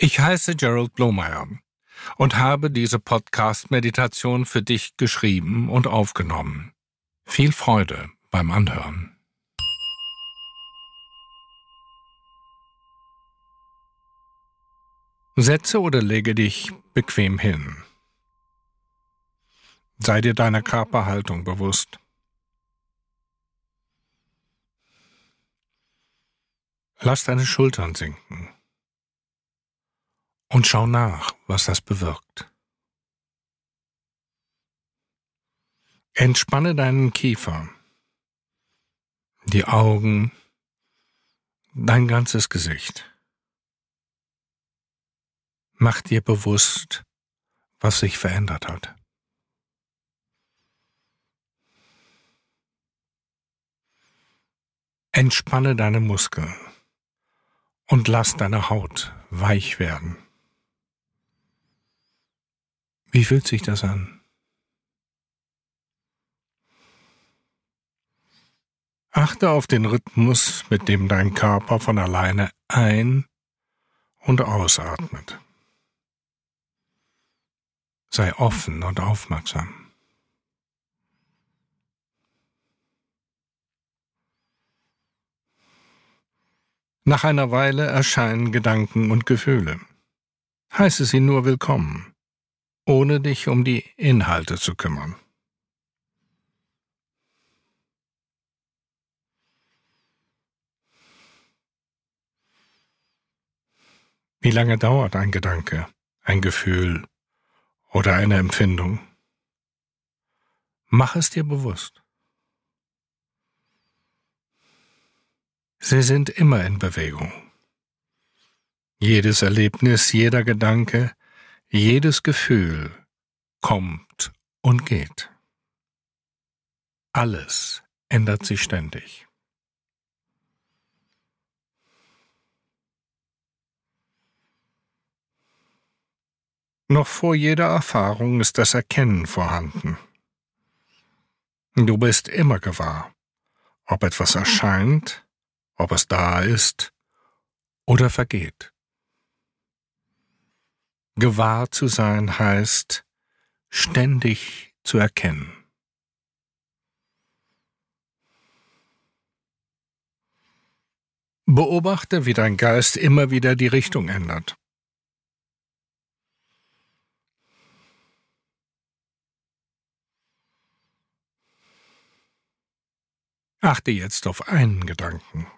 Ich heiße Gerald Blomeyer und habe diese Podcast-Meditation für dich geschrieben und aufgenommen. Viel Freude beim Anhören. Setze oder lege dich bequem hin. Sei dir deiner Körperhaltung bewusst. Lass deine Schultern sinken und schau nach, was das bewirkt. Entspanne deinen Kiefer, die Augen, dein ganzes Gesicht. Mach dir bewusst, was sich verändert hat. Entspanne deine Muskeln und lass deine Haut weich werden. Wie fühlt sich das an? Achte auf den Rhythmus, mit dem dein Körper von alleine ein- und ausatmet. Sei offen und aufmerksam. Nach einer Weile erscheinen Gedanken und Gefühle. Heiße sie nur willkommen ohne dich um die Inhalte zu kümmern. Wie lange dauert ein Gedanke, ein Gefühl oder eine Empfindung? Mach es dir bewusst. Sie sind immer in Bewegung. Jedes Erlebnis, jeder Gedanke, jedes Gefühl kommt und geht. Alles ändert sich ständig. Noch vor jeder Erfahrung ist das Erkennen vorhanden. Du bist immer gewahr, ob etwas erscheint, ob es da ist oder vergeht. Gewahr zu sein heißt, ständig zu erkennen. Beobachte, wie dein Geist immer wieder die Richtung ändert. Achte jetzt auf einen Gedanken.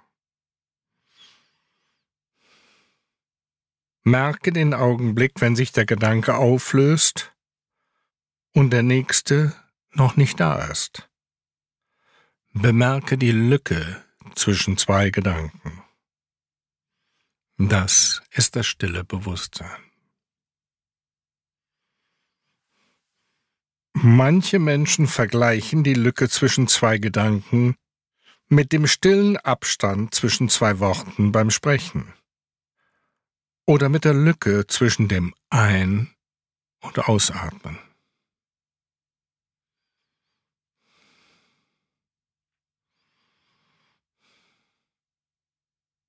Merke den Augenblick, wenn sich der Gedanke auflöst und der nächste noch nicht da ist. Bemerke die Lücke zwischen zwei Gedanken. Das ist das stille Bewusstsein. Manche Menschen vergleichen die Lücke zwischen zwei Gedanken mit dem stillen Abstand zwischen zwei Worten beim Sprechen oder mit der Lücke zwischen dem Ein- und Ausatmen.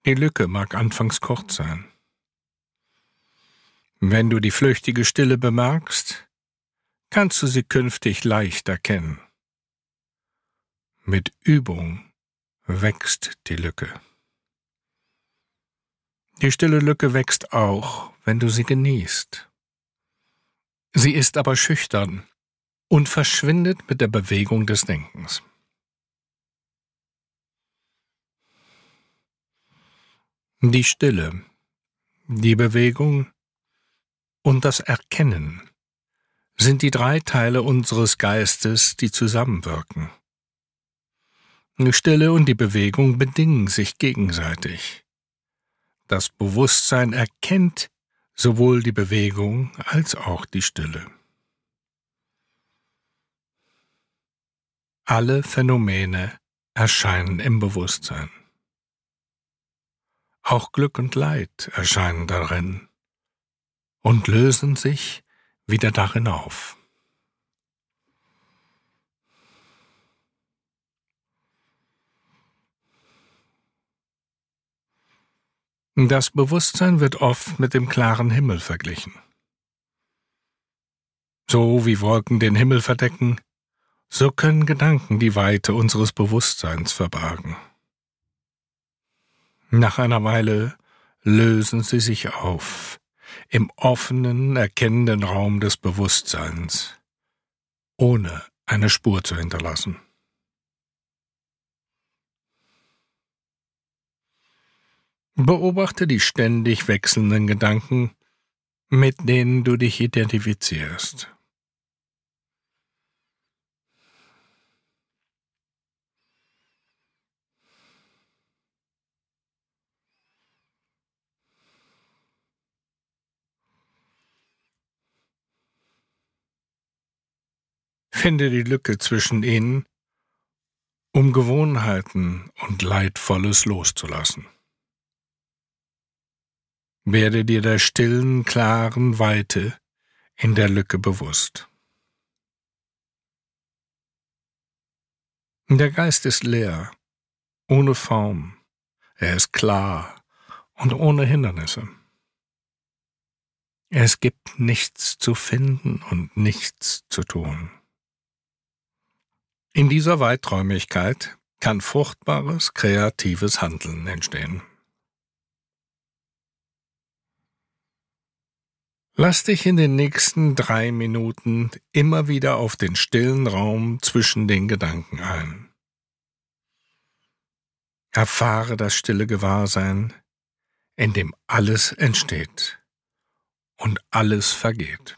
Die Lücke mag anfangs kurz sein. Wenn du die flüchtige Stille bemerkst, kannst du sie künftig leicht erkennen. Mit Übung wächst die Lücke. Die stille Lücke wächst auch, wenn du sie genießt. Sie ist aber schüchtern und verschwindet mit der Bewegung des Denkens. Die Stille, die Bewegung und das Erkennen sind die drei Teile unseres Geistes, die zusammenwirken. Die Stille und die Bewegung bedingen sich gegenseitig. Das Bewusstsein erkennt sowohl die Bewegung als auch die Stille. Alle Phänomene erscheinen im Bewusstsein. Auch Glück und Leid erscheinen darin und lösen sich wieder darin auf. Das Bewusstsein wird oft mit dem klaren Himmel verglichen. So wie Wolken den Himmel verdecken, so können Gedanken die Weite unseres Bewusstseins verbergen. Nach einer Weile lösen sie sich auf im offenen, erkennenden Raum des Bewusstseins, ohne eine Spur zu hinterlassen. Beobachte die ständig wechselnden Gedanken, mit denen du dich identifizierst. Finde die Lücke zwischen ihnen, um Gewohnheiten und Leidvolles loszulassen. Werde dir der stillen, klaren Weite in der Lücke bewusst. Der Geist ist leer, ohne Form, er ist klar und ohne Hindernisse. Es gibt nichts zu finden und nichts zu tun. In dieser Weiträumigkeit kann fruchtbares, kreatives Handeln entstehen. Lass dich in den nächsten drei Minuten immer wieder auf den stillen Raum zwischen den Gedanken ein. Erfahre das stille Gewahrsein, in dem alles entsteht und alles vergeht.